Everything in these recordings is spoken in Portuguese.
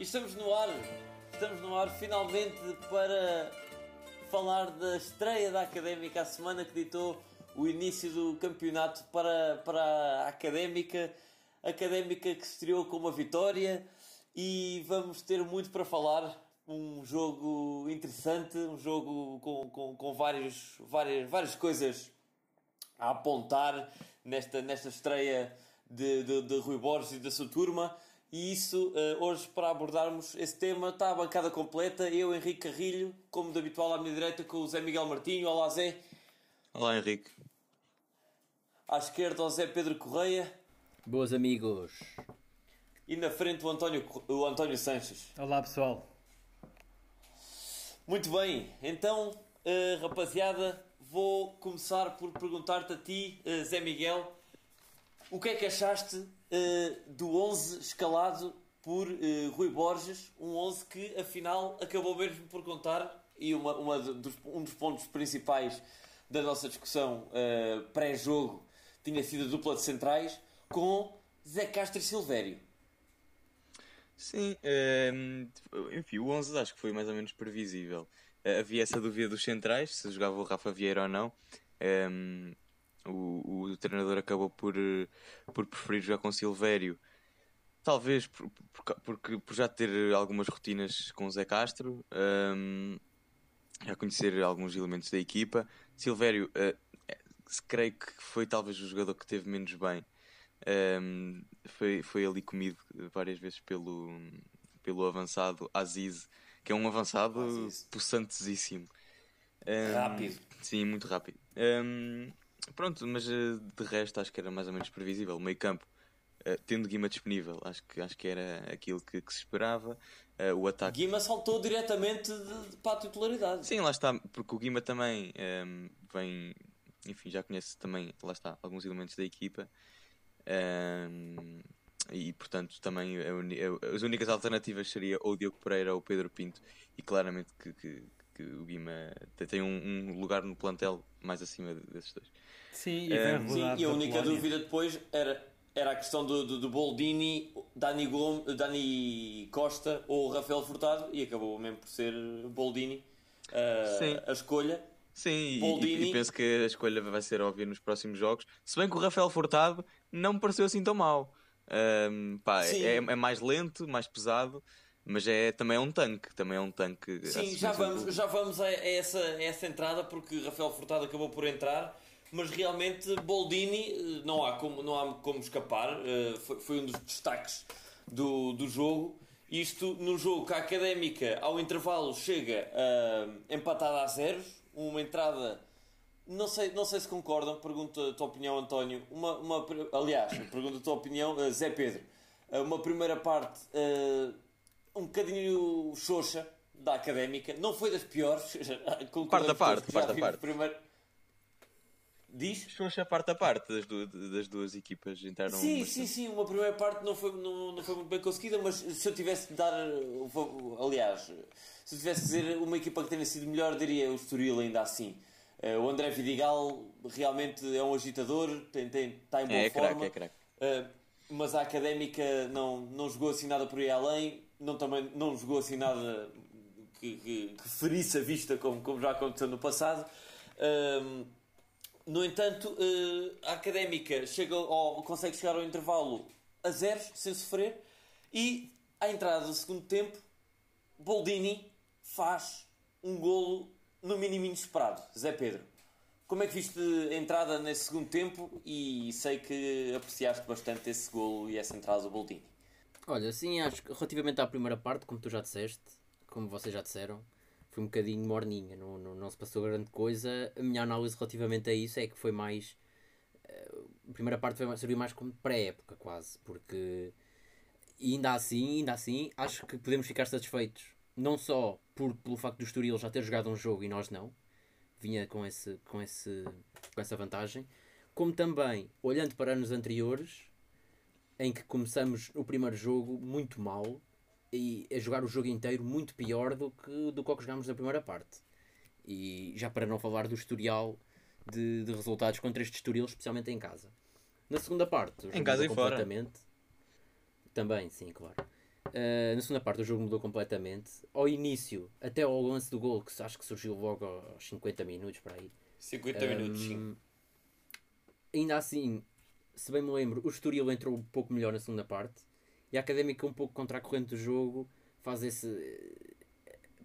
Estamos no ar, estamos no ar finalmente para falar da estreia da Académica, a semana que ditou o início do campeonato para, para a Académica. Académica que se estreou com uma vitória e vamos ter muito para falar. Um jogo interessante, um jogo com, com, com vários, várias, várias coisas a apontar nesta, nesta estreia de, de, de Rui Borges e da sua turma. E isso, uh, hoje, para abordarmos esse tema, está a bancada completa. Eu, Henrique Carrilho, como de habitual à minha direita, com o Zé Miguel Martinho. Olá, Zé. Olá, Henrique. À esquerda, o Zé Pedro Correia. Boas amigos. E na frente, o António, o António Sanches. Olá, pessoal. Muito bem, então, uh, rapaziada, vou começar por perguntar-te a ti, uh, Zé Miguel, o que é que achaste uh, do 11 escalado por uh, Rui Borges? Um 11 que afinal acabou mesmo por contar, e uma, uma dos, um dos pontos principais da nossa discussão uh, pré-jogo tinha sido a dupla de centrais com Zé Castro e Silvério. Sim, ehm, enfim, o 11 acho que foi mais ou menos previsível. havia essa dúvida dos centrais, se jogava o Rafa Vieira ou não. Ehm, o, o treinador acabou por, eh, por preferir jogar com Silvério. Talvez por, por, porque, por já ter algumas rotinas com o Zé Castro, um, ehm, já conhecer alguns elementos da equipa. Silvério, uh, creio que foi talvez o jogador que teve menos bem. Um, ehm, foi, foi ali comido várias vezes pelo, pelo avançado Aziz, que é um avançado possantesíssimo. Um, ehm, rápido. Sim, muito rápido. Um, Pronto, mas eh, de resto acho que era mais ou menos previsível. O meio campo, uh, tendo Guima disponível, acho que, acho que era aquilo que, que se esperava. Uh, o ataque. Guima saltou diretamente de, de, para a titularidade. Sim, lá está, porque o Guima também um, ehm, vem, enfim, já conhece também, lá está, alguns elementos da equipa. Um, ehm, e portanto também as únicas alternativas seria ou o Diogo Pereira ou o Pedro Pinto e claramente que, que, que o Guima tem um, um, lugar no plantel mais acima desses dois. Sim, e, é, sim, e a única Polónia. dúvida depois era, era a questão do, do, do Boldini, Dani, Gomes, Dani Costa ou Rafael Furtado e acabou mesmo por ser Boldini uh, a escolha. Sim, Boldini... e, e, penso que a escolha vai ser óbvia nos próximos jogos. Se bem que o Rafael Furtado não me pareceu assim tão mal. Um, pá, é, é, mais lento, mais pesado, mas é também é um tanque, também é um tanque. Sim, já vamos, já vamos a, essa, a essa entrada porque Rafael Furtado acabou por entrar mas realmente Boldini eh, não há como, não há como escapar, eh, foi, foi um dos destaques do, do jogo. Isto no jogo que a Académica, ao intervalo, chega uh, empatada a zeros, uma entrada. Não sei, não sei se concordam, pergunto a tua opinião, António. Uma, uma, aliás, pergunto a tua opinião, uh, Zé Pedro. Uh, uma primeira parte um bocadinho xoxa da Académica, não foi das piores. quarta parte, quarta parte. Primeiro, Diz? Xoxa parte a parte das, duas, das duas equipas entraram. Sim, bastante. sim, sim. Uma primeira parte não foi, não, não foi muito bem conseguida, mas se eu tivesse de dar. Aliás, se eu tivesse de dizer uma equipa que tenha sido melhor, diria o Estoril ainda assim. Uh, o André Vidigal realmente é um agitador, tem, tem, está em boa é, forma. É craque, é uh, mas a académica não, não jogou assim nada por aí além, não, também, não jogou assim nada que, que, que ferisse a vista, como, como já aconteceu no passado. Uh, no entanto, uh, a académica chega ao, consegue chegar ao intervalo a zeros, sem sofrer, e à entrada do segundo tempo, Boldini faz um golo no mínimo inesperado. Zé Pedro, como é que viste a entrada nesse segundo tempo? E sei que apreciaste bastante esse golo e essa entrada do Boldini. Olha, sim, acho que relativamente à primeira parte, como tu já disseste, como vocês já disseram, foi um bocadinho morninha, não, não, não se passou grande coisa. A minha análise relativamente a isso é que foi mais. Uh, a primeira parte foi, serviu mais como pré-época, quase, porque. Ainda assim, ainda assim, acho que podemos ficar satisfeitos. Não só por, pelo facto do Estoril já ter jogado um jogo e nós não, vinha com, esse, com, esse, com essa vantagem, como também, olhando para anos anteriores, em que começamos o primeiro jogo muito mal, e a jogar o jogo inteiro muito pior do que, do que o que jogámos na primeira parte. E já para não falar do historial de, de resultados contra este Estoril, especialmente em casa. Na segunda parte, em casa e completamente. Fora. Também, sim, claro. Uh, na segunda parte o jogo mudou completamente. Ao início, até ao lance do gol, que acho que surgiu logo aos 50 minutos para aí. 50 um, minutos, sim. Ainda assim, se bem me lembro, o Estoril entrou um pouco melhor na segunda parte. E a Académica, um pouco contra a corrente do jogo, faz esse.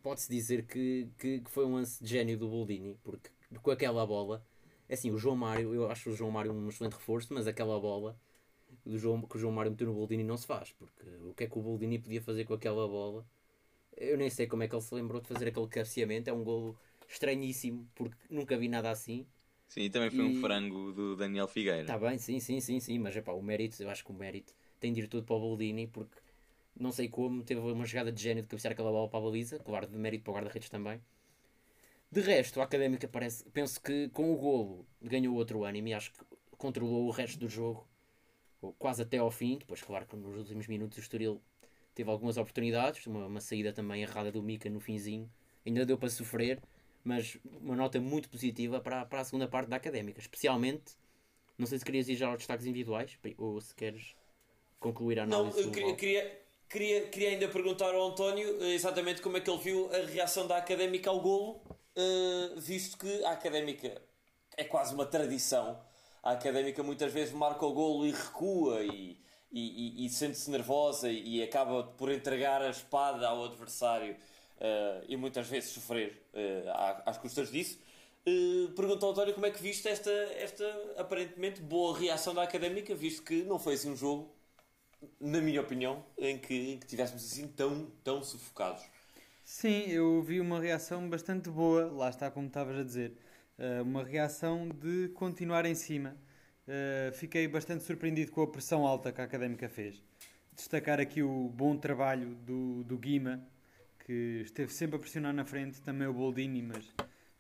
Pode-se dizer que, que, que, foi um lance de gênio do Boldini, porque com aquela bola. É assim, o João Mário, eu acho o João Mário um excelente reforço, mas aquela bola do João, que o João Mário meteu no Boldini não se faz, porque o que é que o Boldini podia fazer com aquela bola? Eu nem sei como é que ele se lembrou de fazer aquele cabeceamento, é um golo estranhíssimo, porque nunca vi nada assim. Sim, e também foi e... um frango do Daniel Figueira. Está bem, sim, sim, sim, sim, mas é pá, o mérito, eu acho que o mérito tem de ir tudo para o Boldini, porque não sei como, teve uma jogada de gênio de cabecear aquela bola para a baliza, claro, de mérito para o guarda-redes também. De resto, a Académica parece, penso que com o golo ganhou outro ânimo e acho que controlou o resto do jogo quase até ao fim. Depois, claro que nos últimos minutos o Estoril teve algumas oportunidades, uma, uma saída também errada do Mica no finzinho, ainda deu para sofrer, mas uma nota muito positiva para, para a segunda parte da Académica, especialmente, não sei se querias ir já aos destaques individuais, ou se queres concluir a análise. Não, eu queria, queria, queria, queria, ainda perguntar ao António eh, exatamente como é que ele viu a reação da Académica ao golo, uh, visto que a Académica é quase uma tradição a Académica muitas vezes marca o golo e recua e, e, e, e sente-se nervosa e, e, acaba por entregar a espada ao adversário uh, e muitas vezes sofrer uh, às custas disso. Uh, pergunto ao António como é que viste esta, esta aparentemente boa reação da Académica, visto que não foi assim um jogo, na minha opinião, em que, em que tivéssemos assim tão, tão sufocados. Sim, eu vi uma reação bastante boa, lá está como estavas a dizer. Eh, uma reação de continuar em cima. Uh, fiquei bastante surpreendido com a pressão alta que a Académica fez. Destacar aqui o bom trabalho do, do Guima, que esteve sempre a pressionar na frente, também o Boldini, mas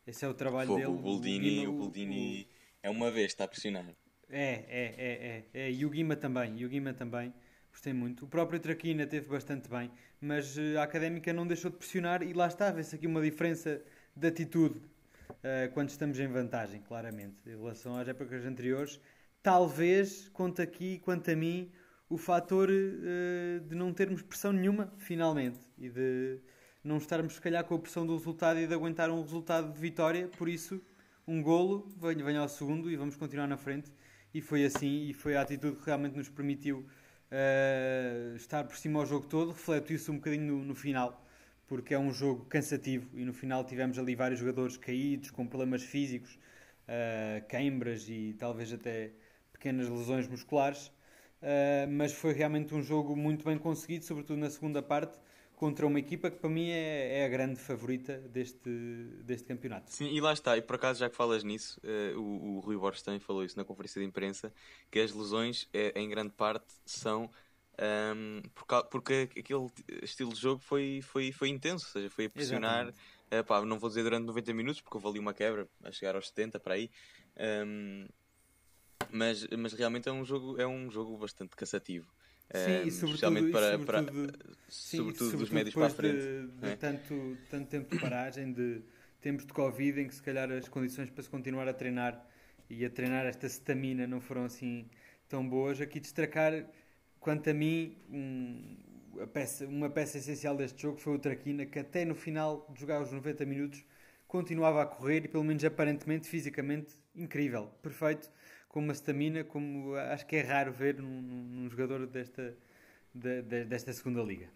esse é o trabalho Fogo, dele. O Boldini, o, Guima, o Boldini o, é uma vez, está a pressionar. É, é, é, é, é. E o Guima também, e o Guima também. Gostei muito. O próprio Traquina teve bastante bem, mas eh, a Académica não deixou de pressionar e lá está, vê-se aqui uma diferença de atitude uh, quando estamos em vantagem, claramente, em relação às épocas anteriores. Talvez, conta aqui, quanto a mim, o fator uh, de não termos pressão nenhuma, finalmente, e de não estarmos, se calhar, com a pressão do resultado e de aguentar um resultado de vitória. Por isso, um golo, venha ao segundo e vamos continuar na frente. E foi assim, e foi a atitude que realmente nos permitiu uh, estar por cima ao jogo todo. Refleto isso um bocadinho no, no final porque é um jogo cansativo e no final tivemos ali vários jogadores caídos, com problemas físicos, uh, queimbras e talvez até pequenas lesões musculares. Uh, mas foi realmente um jogo muito bem conseguido, sobretudo na segunda parte, contra uma equipa que para mim é, é a grande favorita deste, deste campeonato. Sim, e lá está, e por acaso já que falas nisso, uh, o, o Rui Borges também falou isso na conferência de imprensa, que as lesões, é, em grande parte, são um, porque aquele estilo de jogo foi, foi, foi intenso, ou seja, foi a pressionar. Uh, pá, não vou dizer durante 90 minutos, porque houve ali uma quebra a chegar aos 70 para aí. Um, mas, mas realmente é um jogo, é um jogo bastante cansativo. Sim, um, e sobretudo, para, sobretudo, para, sim, sobretudo, sobretudo dos médios para a frente. De, de é? tanto, tanto tempo de paragem, de tempos de Covid, em que se calhar as condições para se continuar a treinar e a treinar esta stamina não foram assim tão boas. Aqui destacar Quanto a mim, um, a peça, uma peça essencial deste jogo foi o Traquina, que até no final de jogar os 90 minutos continuava a correr e, pelo menos aparentemente, fisicamente, incrível, perfeito, com uma stamina, como acho que é raro ver num, num jogador desta, de, de, desta segunda liga.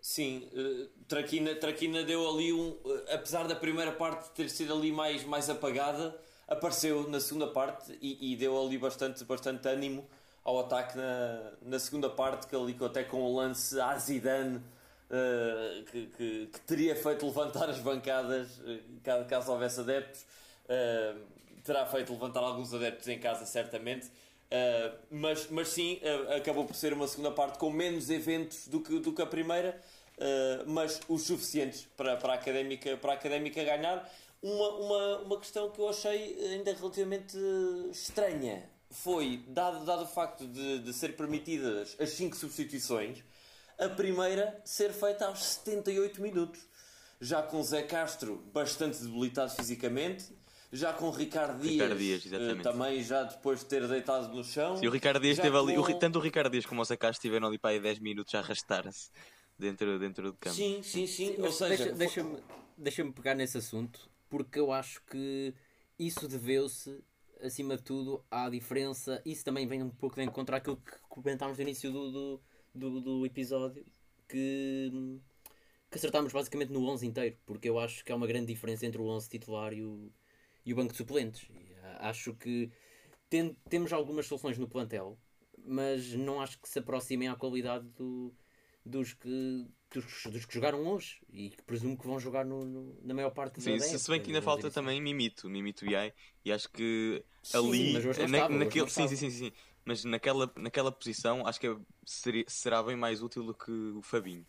Sim, uh, Traquina, Traquina deu ali um. Uh, apesar da primeira parte ter sido ali mais, mais apagada, apareceu na segunda parte e, e deu ali bastante, bastante ânimo ao ataque na, na segunda parte, que ali até com o lance a Zidane, uh, que, que, que, teria feito levantar as bancadas uh, caso houvesse adeptos. Uh, terá feito levantar alguns adeptos em casa, certamente. mas, mas sim, acabou por ser uma segunda parte com menos eventos do que, do que a primeira, mas os suficientes para, para, a académica, para a académica ganhar. Uma, uma, uma questão que eu achei ainda relativamente estranha foi, dado, dado o facto de, de ser permitidas as 5 substituições, a primeira ser feita aos 78 minutos. Já com Zé Castro bastante debilitado fisicamente, já com o Ricardo Dias, Ricardo Dias, exatamente. eh, também já depois de ter deitado no chão. Sim, o Ricardo Dias esteve ali, o com- tanto o Ricardo Dias como o Sakash estiveram ali para aí 10 minutos a arrastar-se dentro, dentro do campo. Sim, sim, sim. Ou seja, deixa- foi- deixa-me deixa pegar nesse assunto, porque eu acho que isso deveu-se, acima de tudo, à diferença. Isso também vem um pouco de encontrar aquilo que comentámos no início do, do, do, do episódio, que, que acertámos basicamente no 11 inteiro, porque eu acho que há uma grande diferença entre o 11 titular e o, e o banco de suplentes. E, ah, acho que tem- temos algumas soluções no plantel, mas não acho que se aproximem à qualidade do, dos, que, dos, dos que jogaram hoje e que presumo que vão jogar no, no- na maior parte Sim, da se, se bem que ainda vamos falta também Mimito, Mimito Yai, e acho que Sim, ali, mas na- estava, naquele, sim, sim, sim, sim, mas naquela, naquela posição acho que é- seria- será bem mais útil do que o Fabinho.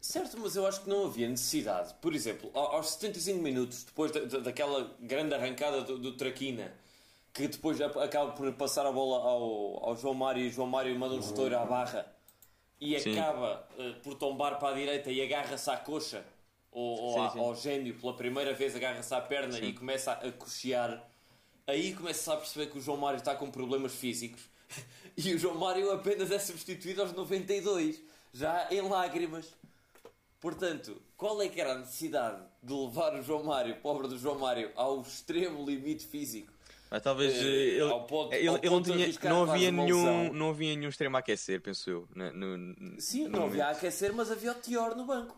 Certo, mas eu acho que não havia necessidade. Por exemplo, ao- aos 75 minutos, depois da, da- daquela grande arrancada do, do Traquina, que depois acaba por passar a bola ao, ao João Mário e o João Mário manda um estouro à barra e Sim. acaba eh, por tombar para a direita e agarra-se à coxa ou, ou Sim, à- sim. ao gênio pela primeira vez, agarra-se à perna e começa a, a coxear. Aí começa a perceber que o João Mário está com problemas físicos e o João Mário apenas é substituído aos 92, já em lágrimas. Portanto, qual é que era a necessidade de levar o João Mário, pobre do João Mário, ao extremo limite físico? Mas talvez eh, ele, ao ponto- ele, ao ele não, tinha, não, havia nenhum, lesão. não havia nenhum extremo a aquecer, penso eu. no- no- Sim, no não havia a momento. aquecer, mas havia o Tior no banco,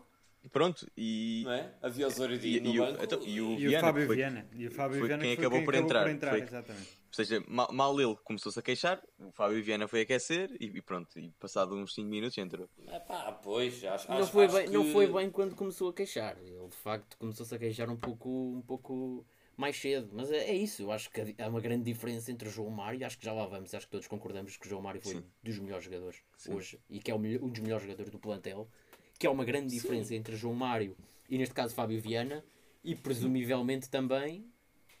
Pronto, e, não é? Havia o e, Zoridinho e no o, banco. então, e o E o Viana, Fábio que foi- Viana. E o Fábio foi Viana quem foi acabou quem por acabou entrar, por entrar. foi- Exatamente. Ou seja, mal, mal ele começou-se a queixar, o Fábio Viana foi aquecer e, e pronto, e passado uns 5 minutos entrou. Epá, pois, acho, Não acho- foi, acho bem, que... não foi bem quando começou a queixar. Ele de facto começou-se a queixar um pouco, um pouco mais cedo. Mas é, é isso, eu acho que há uma grande diferença entre o João Mário, acho que já lá vamos, acho que todos concordamos que o João Mário foi Sim. dos melhores jogadores Sim. hoje e que é um dos melhores jogadores do plantel, que é uma grande diferença entre João Mário e neste caso Fábio Viana e presumivelmente também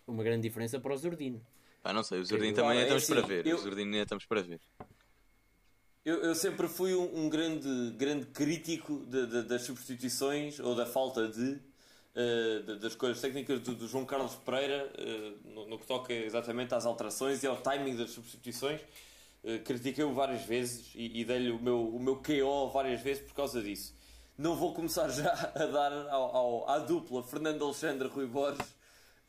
uma grande diferença para o Zordino. Pá, não sei, o Zordino Eu- também é ainda estamos assim, para ver. eu- O ainda estamos para ver. Eu, eu sempre fui um, um grande, grande crítico de- de- das substituições ou da falta de de- das escolhas técnicas do, do João Carlos Pereira eh, no, no que toca exatamente às alterações e ao timing das substituições. Eh, Critiquei-o várias vezes e, e dei-lhe o meu, o meu KO várias vezes por causa disso. Não vou começar já a dar ao, ao- à dupla Fernando Alexandre Rui Borges.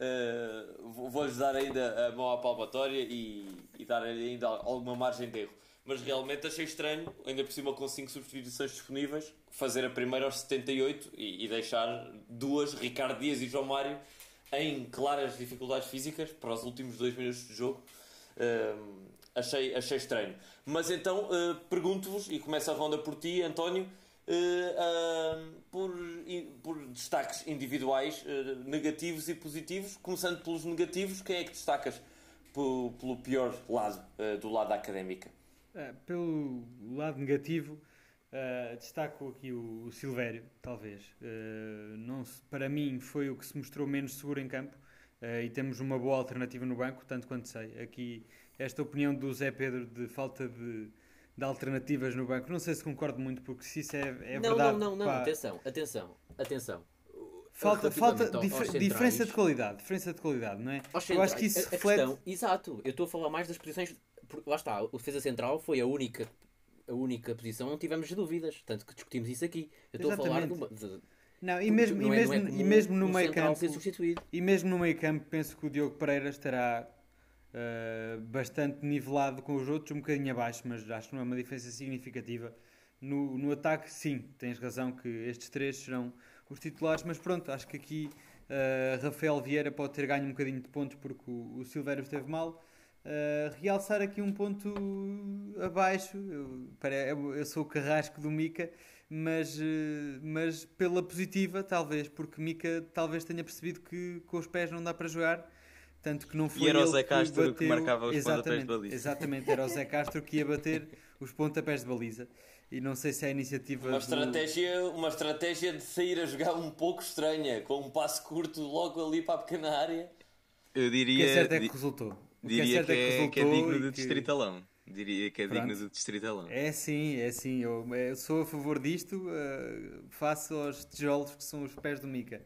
Eh, vou- Vou-lhes dar ainda a mão à palmatória e, e dar ainda alguma margem de erro. Mas realmente achei estranho, ainda por cima com 5 substituições disponíveis, fazer a primeira aos 78 e, e deixar duas, Ricardo Dias e João Mário, em claras dificuldades físicas para os últimos dois minutos de jogo. Hum, achei, achei estranho. Mas então uh, pergunto-vos, e começo a ronda por ti, António, uh, por, por destaques individuais uh, negativos e positivos. Começando pelos negativos, quem é que destacas pelo, pior lado, uh, do lado da académica? Pelo lado negativo, destaco aqui o, o Silvério, talvez. Não se- para mim foi o que se mostrou menos seguro em campo ah, e temos uma boa alternativa no banco, tanto quanto sei. Aqui, esta opinião do Zé Pedro de falta de, de alternativas no banco, não sei se concordo muito, porque se isso é, é não, verdade. não, não, não, pá, atenção, atenção, atenção. falta, falta ao- dif- centrais- diferença de qualidade, diferença de qualidade, não é? Aos Eu acho que centrais, isso a- a reflete. questão- exato, eu estou a falar mais das posições. Lá está, o defesa central foi a única, a única posição onde tivemos dúvidas, tanto que discutimos isso aqui. Eu estou a falar de, uma- de- Não, e mesmo, não e é- não mesmo, é e comum mesmo no um meio campo. E mesmo no meio campo, penso que o Diogo Pereira estará uh, bastante nivelado com os outros, um bocadinho abaixo, mas acho que não é uma diferença significativa. No, no ataque, sim, tens razão que estes três serão os titulares, mas pronto, acho que aqui uh, Rafael Vieira pode ter ganho um bocadinho de pontos porque o, o Silvério esteve mal. Uh, realçar aqui um ponto abaixo, eu, pare- eu eu sou o carrasco do Mica, mas, eh, mas pela positiva, talvez, porque Mica talvez tenha percebido que com os pés não dá para jogar, tanto que não foi era o ele Zé Castro que bateu- marcava os pontapés de exatamente, baliza. Exatamente, era o Zé Castro que ia bater os pontapés de baliza. E não sei se é a iniciativa Uma do- estratégia, uma estratégia de sair a jogar um pouco estranha, com um passo curto logo ali para a pequena área. Eu O que diria, é certo é que resultou. O diria certo que, é, que é resultou digno e de que- distritalão. Diria que é Pronto. digno de distritalão. É sim, é sim. Eu, eu sou a favor disto, eh, face aos tijolos que são os pés do Mica.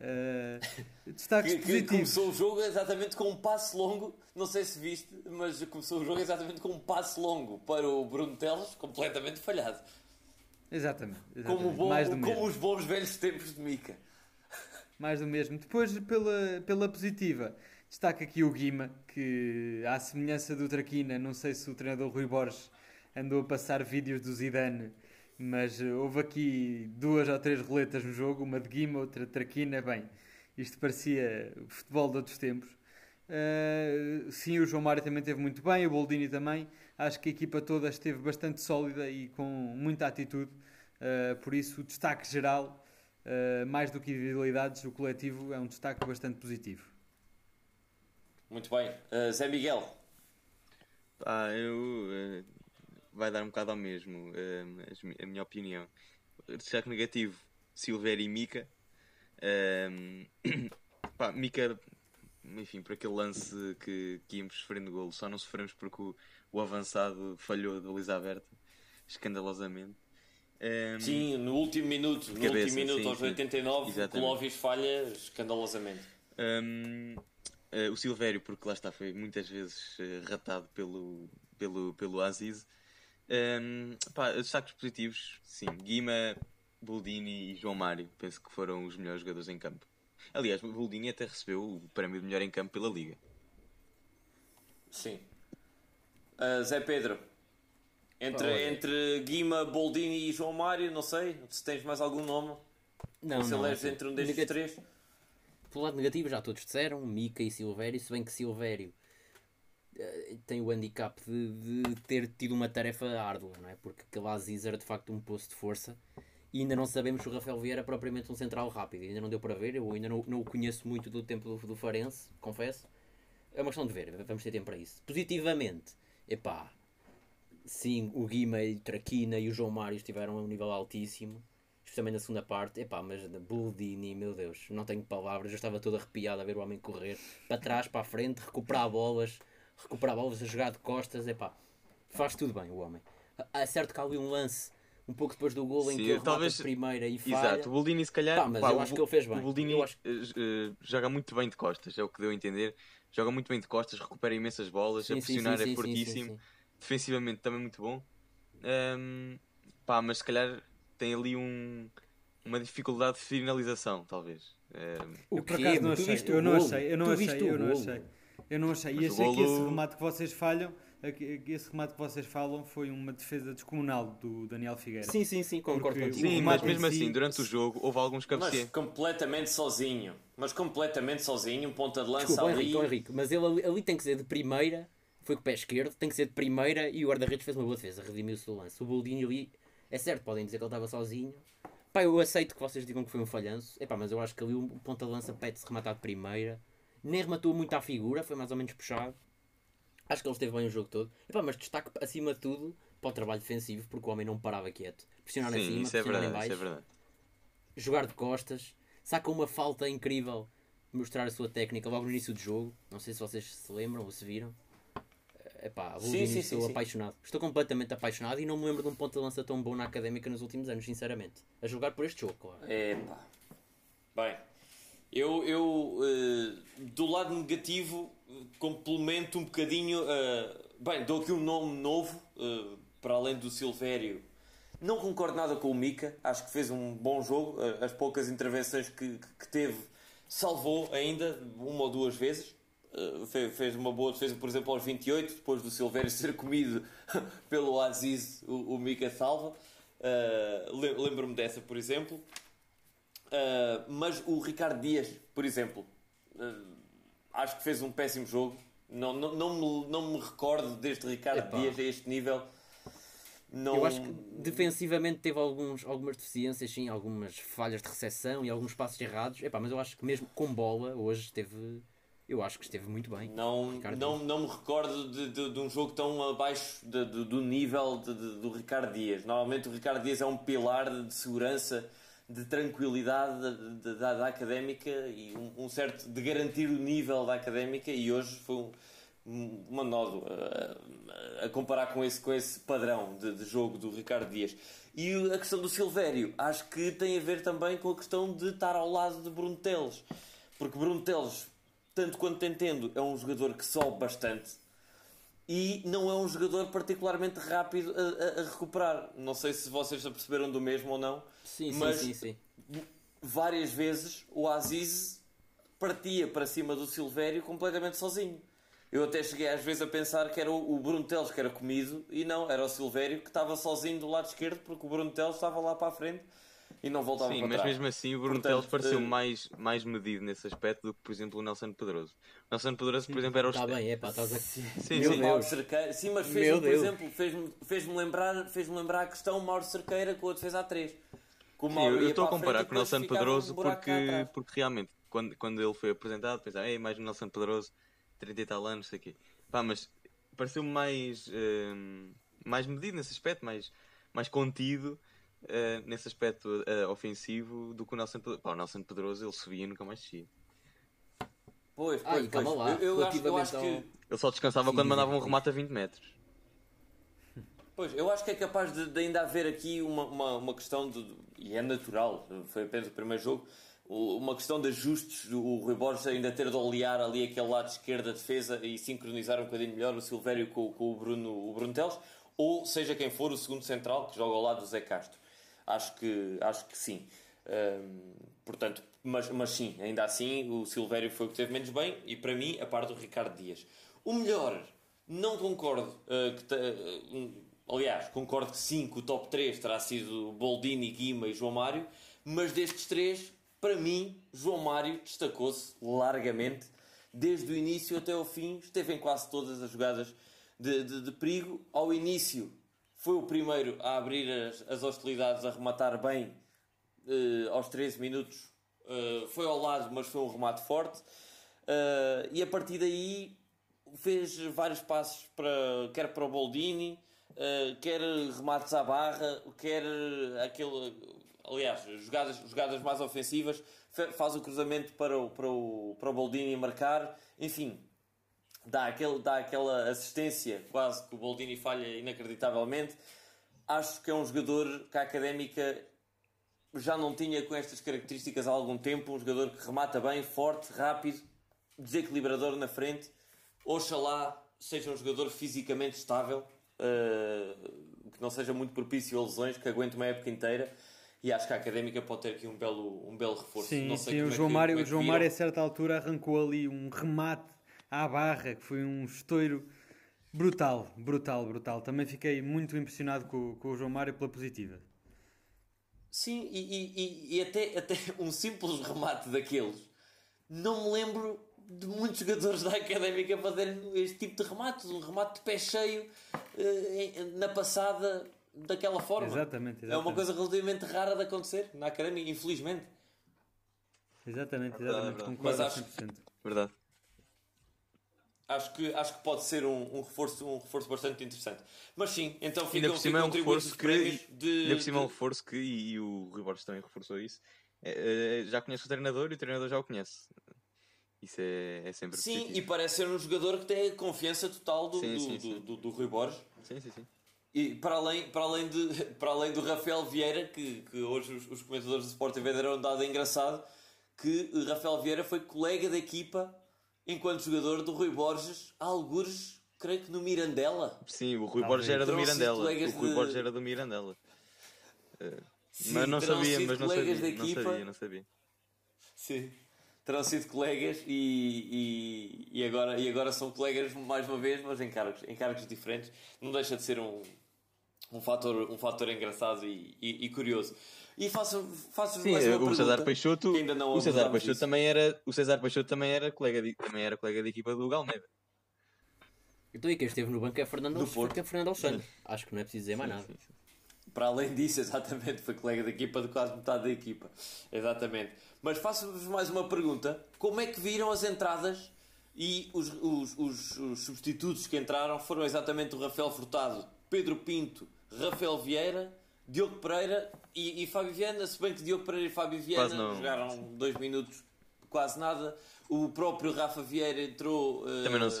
Uh, destaques que, que positivos. começou o jogo exatamente com um passe longo, não sei se viste, mas começou o jogo exatamente com um passe longo para o Bruno Teles, completamente falhado. Exatamente. exatamente. Como, bom, Mais do como mesmo. os bons velhos tempos de Mica. Mais do mesmo. Depois, pela, pela positiva, destaca aqui o Guima, que à semelhança do Traquina, não sei se o treinador Rui Borges andou a passar vídeos do Zidane, mas uh, houve aqui duas ou três roletas no jogo, uma de Guima, outra de Traquina. Bem, isto parecia o futebol de outros tempos. Uh, sim, o João Mário também esteve muito bem, o Boldini também. Acho que a equipa toda esteve bastante sólida e com muita atitude. Uh, por isso, o destaque geral, uh, mais do que individualidades, o coletivo é um destaque bastante positivo. Muito bem. Uh, Zé Miguel. Pá, eu. Vai dar um bocado ao mesmo, eh, as mi- a minha opinião. Destaque negativo: Silvério e Mica. Ehm, pá, Mica, enfim, por aquele lance que, que íamos sofrendo golo, só não sofremos porque o, o avançado falhou da baliza aberta, escandalosamente. Ehm, Sim, no último minuto, no Cabeça, último minuto, sim, aos sim. 89, o Exatamente. Clóvis falha escandalosamente. Hum, eh, o Silvério, porque lá está, foi muitas vezes eh, ratado pelo, pelo, pelo Aziz. Hum, pá, destaques positivos, sim. Guima, Boldini e João Mário, penso que foram os melhores jogadores em campo. Aliás, o Boldini até recebeu o prémio de melhor em campo pela Liga. Sim. Uh, Zé Pedro. Entre, Olha. entre Guima, Boldini e João Mário, não sei se tens mais algum nome. Não, se não. entre um destes Negati- três. Pelo lado negativo, já todos disseram, Mica e Silvério, se bem que Silvério tem o handicap de, de ter tido uma tarefa árdua, não é? Porque Aziz era de facto um poço de força e ainda não sabemos se o Rafael Vieira é propriamente um central rápido, ainda não deu para ver, eu ainda não, não o conheço muito do tempo do, do Farense, confesso. É uma questão de ver, vamos ter tempo para isso. Positivamente, epá, sim, o Guima e o Traquina e o João Mário estiveram a um nível altíssimo, especialmente na segunda parte. Epá, mas da Buldini, meu Deus, não tenho palavras, eu estava todo arrepiado a ver o homem correr para trás, para a frente, recuperar bolas, recuperar bolas, a jogar de costas, epá, faz tudo bem o homem. É certo que há ali um lance um pouco depois do gol em Sim, que ele talvez- de primeira e falha. Exato, o Boldini se calhar. Pá, mas pá, eu o acho que ele fez bem. O Boldini Eu acho- eh, eh, joga muito bem de costas, é o que deu a entender. Joga muito bem de costas, recupera imensas bolas, Sim, a pressionar sim, é sim, sim, fortíssimo. sim, sim. defensivamente também muito bom. Ahm, pá, mas se calhar tem ali um, uma dificuldade de finalização, talvez. Ahm, O eu por quê? acaso não achei, eu não achei, eu não achei, eu não achei. Eu não achei. E Mas achei que esse golo- remate que vocês falham, que que esse remate que vocês falam foi uma defesa descomunal do Daniel Figueira. Sim, sim, sim, concordo contigo. sim, mas mesmo si- assim, durante o jogo, houve alguns Mas cabeceiros. completamente sozinho. Mas completamente sozinho, um ponta de lança Desculpa, ali. Henrique, ó, Henrique, mas ele ali, ali tem que ser de primeira, foi com o pé esquerdo, tem que ser de primeira e o guarda-redes fez uma boa defesa, redimiu-se do lance. O Boldini ali, é certo, podem dizer que ele estava sozinho. Pá, eu aceito que vocês digam que foi um falhanço, Epá, mas eu acho que ali o ponta de lança pede-se rematar de primeira, nem rematou muito à figura, foi mais ou menos puxado. Acho que ele esteve bem o jogo todo. Epá, mas destaque acima de tudo para o trabalho defensivo, porque o homem não parava quieto. Pressionar em Sim, cima, isso é pressionar em verdade, baixo isso é verdade. jogar de costas, saca uma falta incrível, mostrar a sua técnica logo no início do jogo. Não sei se vocês se lembram ou se viram. Epá, a Sim, sim, estou sim, sim. apaixonado. Estou completamente apaixonado e não me lembro de um ponto de lança tão bom na académica nos últimos anos, sinceramente. A jogar por este jogo, claro. Epá. Bem, eu, eu eh, do lado negativo complemento um bocadinho. eh, bem, dou aqui um nome novo eh, para além do Silvério. Não concordo nada com o Mica, acho que fez um bom jogo. as poucas intervenções que, que teve salvou ainda uma ou duas vezes. Fe- fez uma boa defesa, por exemplo, aos 28, depois do Silvério ser comido pelo Aziz, o, o Mica salva. Le- Lembro-me dessa, por exemplo. Uh, mas o Ricardo Dias, por exemplo, uh, acho que fez um péssimo jogo. Não, não, não, me, não me recordo deste Ricardo Epá. Dias a este nível. Não... Eu acho que defensivamente teve alguns, algumas deficiências, sim, algumas falhas de recepção e alguns passos errados. Epá, mas eu acho que mesmo com bola, hoje esteve. Eu acho que esteve muito bem. Não, Ricardo não, não me recordo de, de- de um jogo tão abaixo de- do nível do Ricardo Dias. Normalmente o Ricardo Dias é um pilar de segurança, de tranquilidade da, da- da- académica e um, um certo de garantir o nível da académica e hoje foi um, uma nódoa a, a comparar com esse, com esse padrão de, de, jogo do Ricardo Dias. E a questão do Silvério, acho que tem a ver também com a questão de estar ao lado de Bruno Teles. Porque Bruno Teles, tanto quanto entendo, é um jogador que sobe bastante e não é um jogador particularmente rápido a, a, a recuperar. Não sei se vocês se perceberam do mesmo ou não, sim, mas sim, sim, sim. várias vezes o Aziz partia para cima do Silvério completamente sozinho. Eu até cheguei às vezes a pensar que era o Bruno Teles que era comido e não, era o Silvério que estava sozinho do lado esquerdo porque o Bruno Teles estava lá para a frente e não voltava Sim, para mas trás. mesmo assim o Bruno Teles pareceu uh... mais, mais medido nesse aspecto do que, por exemplo, o Nelson Pedroso. O Nelson Pedroso, por exemplo, era o... Está bem, é pá, estás a... Sim, Meu sim. Mauro Cerqueira. Sim, mas fez-me, por exemplo, fez-me fez lembrar, fez lembrar a questão Mauro Cerqueira com a defesa A3. Sim, eu, eu estou a comparar com o Nelson Pedroso um porque, porque realmente, quando, quando ele foi apresentado, pensava, ei, mais um Nelson Pedroso, 30 e tal anos, sei quê. Pá, mas pareceu-me mais, uh, mais medido nesse aspecto, mais, mais contido uh, nesse aspecto uh, ofensivo do que o Nelson Pedroso. Pá, o Nelson Pedroso ele subia e nunca mais descia. Pois, pois, Ai, pois. lá. Eu, eu acho, eu acho ao... que. Ele só descansava Sim, quando mandava um remate a 20 metros. Pois, eu acho que é capaz de, de ainda haver aqui uma, uma, uma questão de. E é natural, foi apenas o primeiro jogo. Uma questão de ajustes, o Rui Borges ainda ter de olear ali aquele lado esquerdo da defesa e sincronizar um bocadinho melhor o Silvério com, com o, Bruno, o Bruno Teles, ou seja quem for o segundo central que joga ao lado do Zé Castro. Acho que, acho que sim. Hum, portanto, mas, mas sim, ainda assim o Silvério foi o que teve menos bem e para mim a parte do Ricardo Dias. O melhor, não concordo uh, que. Uh, aliás, concordo que sim, que o top 3 terá sido Boldini, Guima e João Mário, mas destes três, para mim, João Mário destacou-se largamente desde o início até ao fim, esteve em quase todas as jogadas de, de, de perigo. Ao início, foi o primeiro a abrir as, as hostilidades, a rematar bem uh, aos 13 minutos. Uh, foi ao lado, mas foi um remate forte. Uh, e a partir daí fez vários passos para, quer para o Boldini, quer remates à barra, quer aquele. Aliás, jogadas, jogadas mais ofensivas, faz o cruzamento para o, para o, para o Boldini marcar, enfim, dá, aquele, dá aquela assistência quase que o Boldini falha inacreditavelmente. Acho que é um jogador que a académica já não tinha com estas características há algum tempo. Um jogador que remata bem, forte, rápido, desequilibrador na frente. Oxalá seja um jogador fisicamente estável, uh, que não seja muito propício a lesões, que aguente uma época inteira. E acho que a académica pode ter aqui um belo, um belo reforço. Sim, não sei sim o é João que, Mário, é o João. Mário a certa altura arrancou ali um remate à barra, que foi um estouro brutal, brutal, brutal. Também fiquei muito impressionado com, com o João Mário pela positiva. Sim, e, e, e, até, até um simples remate daqueles. Não me lembro de muitos jogadores da Académica fazerem este tipo de remates. Um remate de pé cheio eh, na passada daquela forma. Exatamente, É uma exatamente. coisa relativamente rara de acontecer na Académica, infelizmente. Exatamente, verdade, exatamente, verdade. concordo acho- 100%. Verdade. Acho que, acho que pode ser um, um reforço, um reforço bastante interessante. Mas sim, então Ainda ficam, por cima é um reforço que. de, Ainda por cima é um reforço que, e, e o Rui Borges também reforçou isso. é, é, já conhece o treinador e o treinador já o conhece. Isso é, é sempre Sim, positivo. e parece ser um jogador que tem a confiança total do, Sim, do, sim, do, sim. do- do Rui Borges. Sim, sim, sim. E para além, para além, de, para além do Rafael Vieira, que, que hoje os, os comentadores do Sport TV deram um dado engraçado, que Rafael Vieira foi colega da equipa enquanto jogador do Rui Borges, há algures, creio que no Mirandela. Sim, o Rui Talvez. Borges era do Mirandela. O Rui Borges era do Mirandela. Sim, mas não sabia, mas não sabia, da não sabia, não sabia. Sim. Terão sido colegas e, e, e, agora, e agora são colegas mais uma vez, mas em cargos, em cargos diferentes. Não deixa de ser um, um, fator, um fator engraçado e, e, e curioso. E faço, faço Sim, mais uma o pergunta. César Peixoto, que ainda não o César Peixoto isso. também era, o César Peixoto também era colega de, também era colega de equipa do Galmeida. Então, e quem esteve no banco é Fernando, Do Alexandre, Porto. é Fernando Alexandre. Acho que não é preciso dizer mais nada. Sim, sim. Para além disso, exatamente, foi colega da equipa de quase metade da equipa. Exatamente. Mas faço-vos mais uma pergunta. Como é que viram as entradas e os, os, os, os substitutos que entraram foram exatamente o Rafael Furtado, Pedro Pinto, Rafael Vieira, Diogo Pereira e, e Fábio Viana, se bem que Diogo Pereira e Fábio Viana jogaram dois minutos, quase nada. O próprio Rafa Vieira entrou...